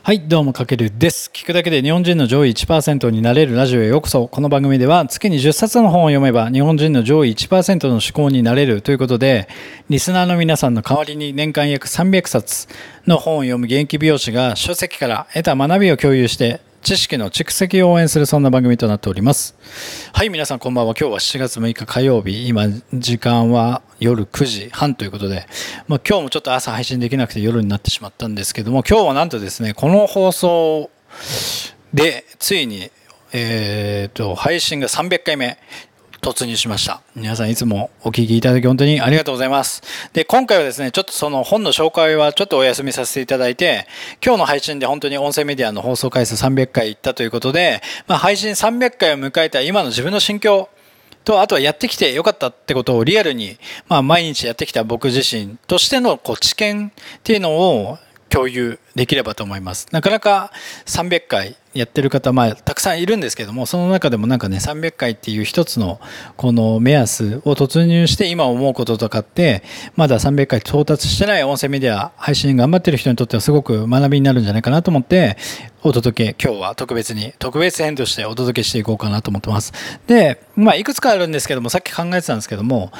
はい、どうも、かけるです。聞くだけで日本人の上位1%になれるラジオへようこそ。この番組では月に10冊の本を読めば日本人の上位1%の思考になれるということで、リスナーの皆さんの代わりに年間約300冊の本を読む元気美容師が書籍から得た学びを共有して、知識の蓄積を応援するそんな番組となっております。はい、皆さんこんばんは。今日は7月6日火曜日。今、時間は夜9時半ということで、まあ、今日もちょっと朝配信できなくて夜になってしまったんですけども、今日はなんとですね、この放送で、ついに、えっ、と、配信が300回目。突入しました。皆さんいつもお聞きいただき本当にありがとうございます。で、今回はですね、ちょっとその本の紹介はちょっとお休みさせていただいて、今日の配信で本当に音声メディアの放送回数300回いったということで、まあ、配信300回を迎えた今の自分の心境と、あとはやってきてよかったってことをリアルに、まあ、毎日やってきた僕自身としてのこう知見っていうのを共有できればと思います。なかなか300回やってる方、まあ、たくさんいるんですけども、その中でもなんかね、300回っていう一つのこの目安を突入して今思うこととかって、まだ300回到達してない音声メディア配信頑張ってる人にとってはすごく学びになるんじゃないかなと思って、お届け、今日は特別に、特別編としてお届けしていこうかなと思ってます。で、まあ、いくつかあるんですけども、さっき考えてたんですけども、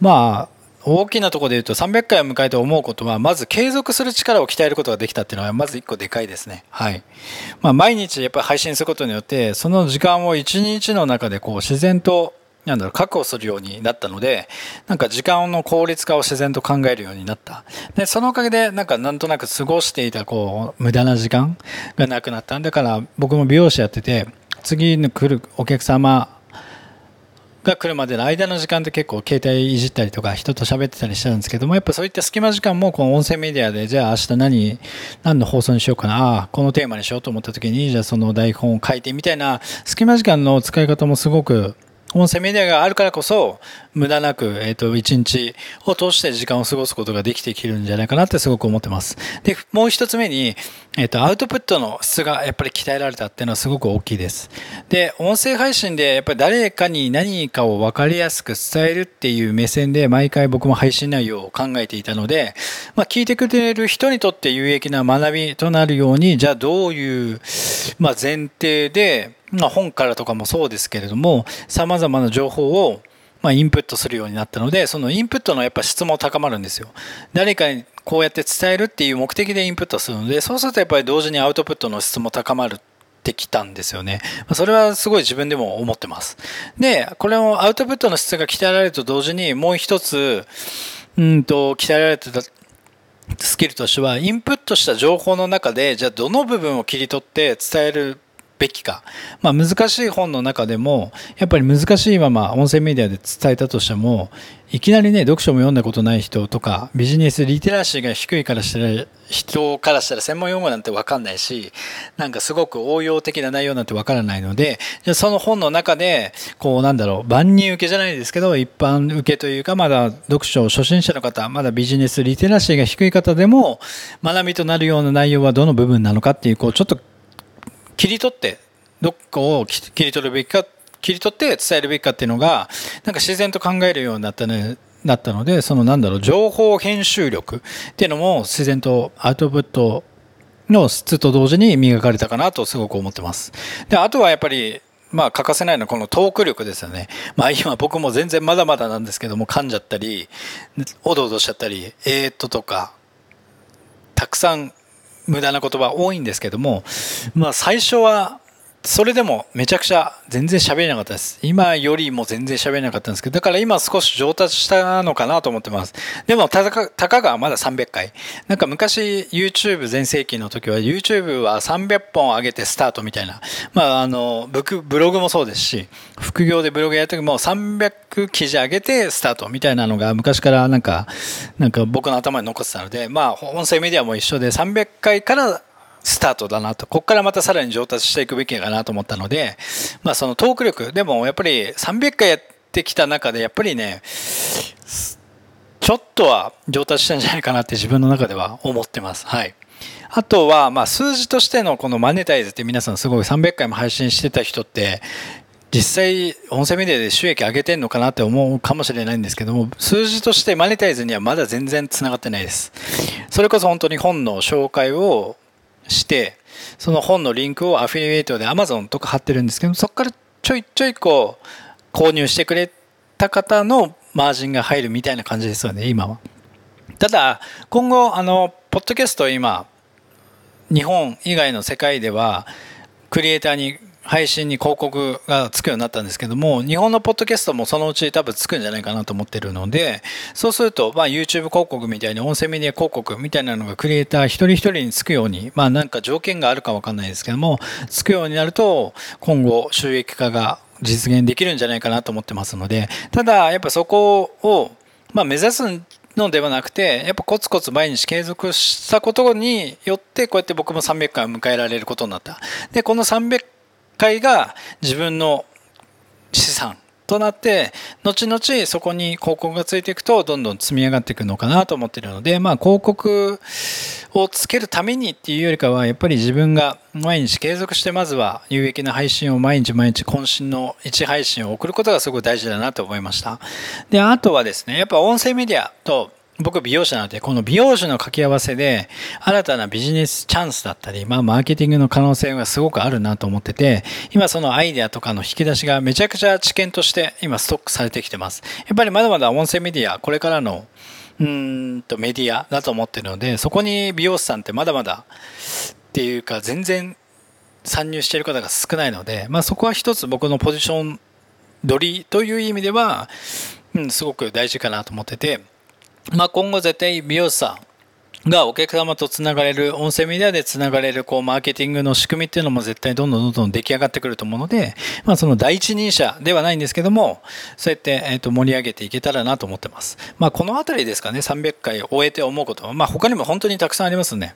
まあ、大きなところで言うと300回を迎えて思うことはまず継続する力を鍛えることができたっていうのはまず一個でかいですね。はい。まあ毎日やっぱり配信することによってその時間を一日の中でこう自然となんだろう確保するようになったのでなんか時間の効率化を自然と考えるようになった。でそのおかげでなんかなんとなく過ごしていたこう無駄な時間がなくなった。だから僕も美容師やってて次に来るお客様が来るまでの間の時間って結構携帯いじったりとか人と喋ってたりしてたんですけどもやっぱそういった隙間時間もこの音声メディアでじゃあ明日何何の放送にしようかなああこのテーマにしようと思った時にじゃあその台本を書いてみたいな隙間時間の使い方もすごく音声メディアがあるからこそ無駄なく、えっ、と、一日を通して時間を過ごすことができてきるんじゃないかなってすごく思ってます。で、もう一つ目に、えっ、と、アウトプットの質がやっぱり鍛えられたっていうのはすごく大きいです。で、音声配信でやっぱり誰かに何かを分かりやすく伝えるっていう目線で毎回僕も配信内容を考えていたので、まあ、聞いてくれる人にとって有益な学びとなるように、じゃあどういう、まあ、前提で、まあ、本からとかもそうですけれども、様々な情報を、まあ、インプットするようになったので、そのインプットのやっぱ質も高まるんですよ。誰かにこうやって伝えるっていう目的でインプットするので、そうするとやっぱり同時にアウトプットの質も高まるってきたんですよね。それはすごい自分でも思ってます。で、これをアウトプットの質が鍛えられると同時にもう一つ、うんと、鍛えられてたスキルとしては、インプットした情報の中で、じゃあどの部分を切り取って伝えるべきか。まあ難しい本の中でも、やっぱり難しいまま音声メディアで伝えたとしても、いきなりね、読書も読んだことない人とか、ビジネスリテラシーが低いからしたら、人からしたら専門用語なんてわかんないし、なんかすごく応用的な内容なんてわからないので、じゃその本の中で、こうなんだろう、万人受けじゃないですけど、一般受けというか、まだ読書初心者の方、まだビジネスリテラシーが低い方でも、学びとなるような内容はどの部分なのかっていう、こうちょっと切り取って、どこを切り取るべきか、切り取って伝えるべきかっていうのが、なんか自然と考えるようになったね、なったので、そのなんだろう、情報編集力っていうのも自然とアウトプットの質と同時に磨かれたかなとすごく思ってます。で、あとはやっぱり、まあ欠かせないのはこのトーク力ですよね。まあ今僕も全然まだまだなんですけども噛んじゃったり、おどおどしちゃったり、えー、っととか、たくさん無駄な言葉多いんですけども、まあ最初はそれでもめちゃくちゃ全然喋れなかったです。今よりも全然喋れなかったんですけど、だから今少し上達したのかなと思ってます。でも、たか、たかがまだ300回。なんか昔 YouTube 全盛期の時は YouTube は300本上げてスタートみたいな。まああの、ブログもそうですし、副業でブログやる時も300記事上げてスタートみたいなのが昔からなんか、なんか僕の頭に残ってたので、まあ音声メディアも一緒で300回からスタートだなと。ここからまたさらに上達していくべきかなと思ったので、まあそのトーク力、でもやっぱり300回やってきた中で、やっぱりね、ちょっとは上達したんじゃないかなって自分の中では思ってます。はい。あとは、まあ数字としてのこのマネタイズって皆さんすごい300回も配信してた人って、実際音声メディアで収益上げてんのかなって思うかもしれないんですけども数字としてマネタイズにはまだ全然つながってないですそれこそ本当に本の紹介をして、その本のリンクをアフィリエイトで Amazon とか貼ってるんですけど、そこからちょいちょいこう、購入してくれた方のマージンが入るみたいな感じですよね、今は。ただ、今後、あの、ポッドキャスト今、日本以外の世界では、クリエイターに配信に広告がつくようになったんですけども、日本のポッドキャストもそのうち多分つくんじゃないかなと思ってるので、そうすると、まあ YouTube 広告みたいに音声メディア広告みたいなのがクリエイター一人一人につくように、まあなんか条件があるかわかんないですけども、つくようになると、今後収益化が実現できるんじゃないかなと思ってますので、ただやっぱそこを、まあ目指すのではなくて、やっぱコツコツ毎日継続したことによって、こうやって僕も300回を迎えられることになった。で、この300回が自分の資産となって、後々そこに広告がついていくと、どんどん積み上がっていくのかなと思っているので、まあ広告をつけるためにっていうよりかは、やっぱり自分が毎日継続してまずは有益な配信を毎日毎日渾身の1配信を送ることがすごい大事だなと思いました。で、あとはですね、やっぱ音声メディアと僕美容師なので、この美容師の掛け合わせで、新たなビジネスチャンスだったり、まあ、マーケティングの可能性がすごくあるなと思ってて、今そのアイデアとかの引き出しがめちゃくちゃ知見として今ストックされてきてます。やっぱりまだまだ音声メディア、これからの、うんとメディアだと思ってるので、そこに美容師さんってまだまだっていうか、全然参入している方が少ないので、まあ、そこは一つ僕のポジション取りという意味では、うん、すごく大事かなと思ってて、まあ、今後絶対美容師さんがお客様とつながれる、音声メディアでつながれる、こう、マーケティングの仕組みっていうのも絶対どんどんどんどん出来上がってくると思うので、まあ、その第一人者ではないんですけども、そうやって、えっ、と、盛り上げていけたらなと思ってます。まあ、このあたりですかね、300回終えて思うことは、まあ、他にも本当にたくさんありますね。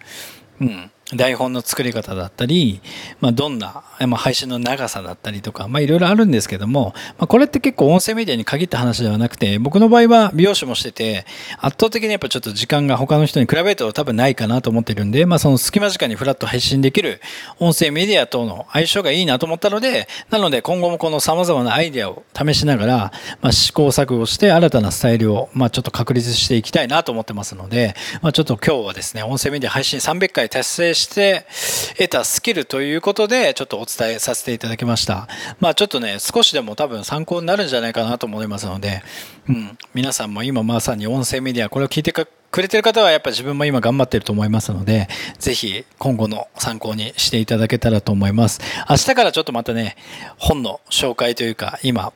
うん。台本の作り方だったり、まあ、どんな、まあ、配信の長さだったりとか、まあ、いろいろあるんですけども、まあ、これって結構音声メディアに限った話ではなくて、僕の場合は美容師もしてて、圧倒的にやっぱちょっと時間が他の人に比べると多分ないかなと思ってるんで、まあ、その隙間時間にフラット配信できる音声メディアとの相性がいいなと思ったので、なので今後もこの様々なアイデアを試しながら、まあ、試行錯誤して新たなスタイルを、まあ、ちょっと確立していきたいなと思ってますので、まあ、ちょっと今日はですね、音声メディア配信300回達成して、得たスキルということで、ちょっとお伝えさせていただきました。まあちょっとね、少しでも多分参考になるんじゃないかなと思いますので、うん、皆さんも今まさに音声メディア、これを聞いてくれてる方はやっぱ自分も今頑張ってると思いますので、ぜひ今後の参考にしていただけたらと思います。明日からちょっとまたね、本の紹介というか、今、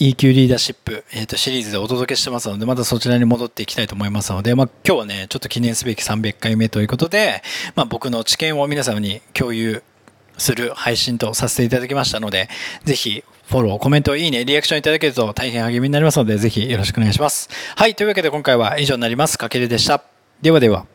EQ リーダーシップ、えー、とシリーズでお届けしてますので、またそちらに戻っていきたいと思いますので、まあ、今日はね、ちょっと記念すべき300回目ということで、まあ、僕の知見を皆様に共有する配信とさせていただきましたので、ぜひフォロー、コメント、いいね、リアクションいただけると大変励みになりますので、ぜひよろしくお願いします。はい、というわけで今回は以上になります。かけるでした。ではでは。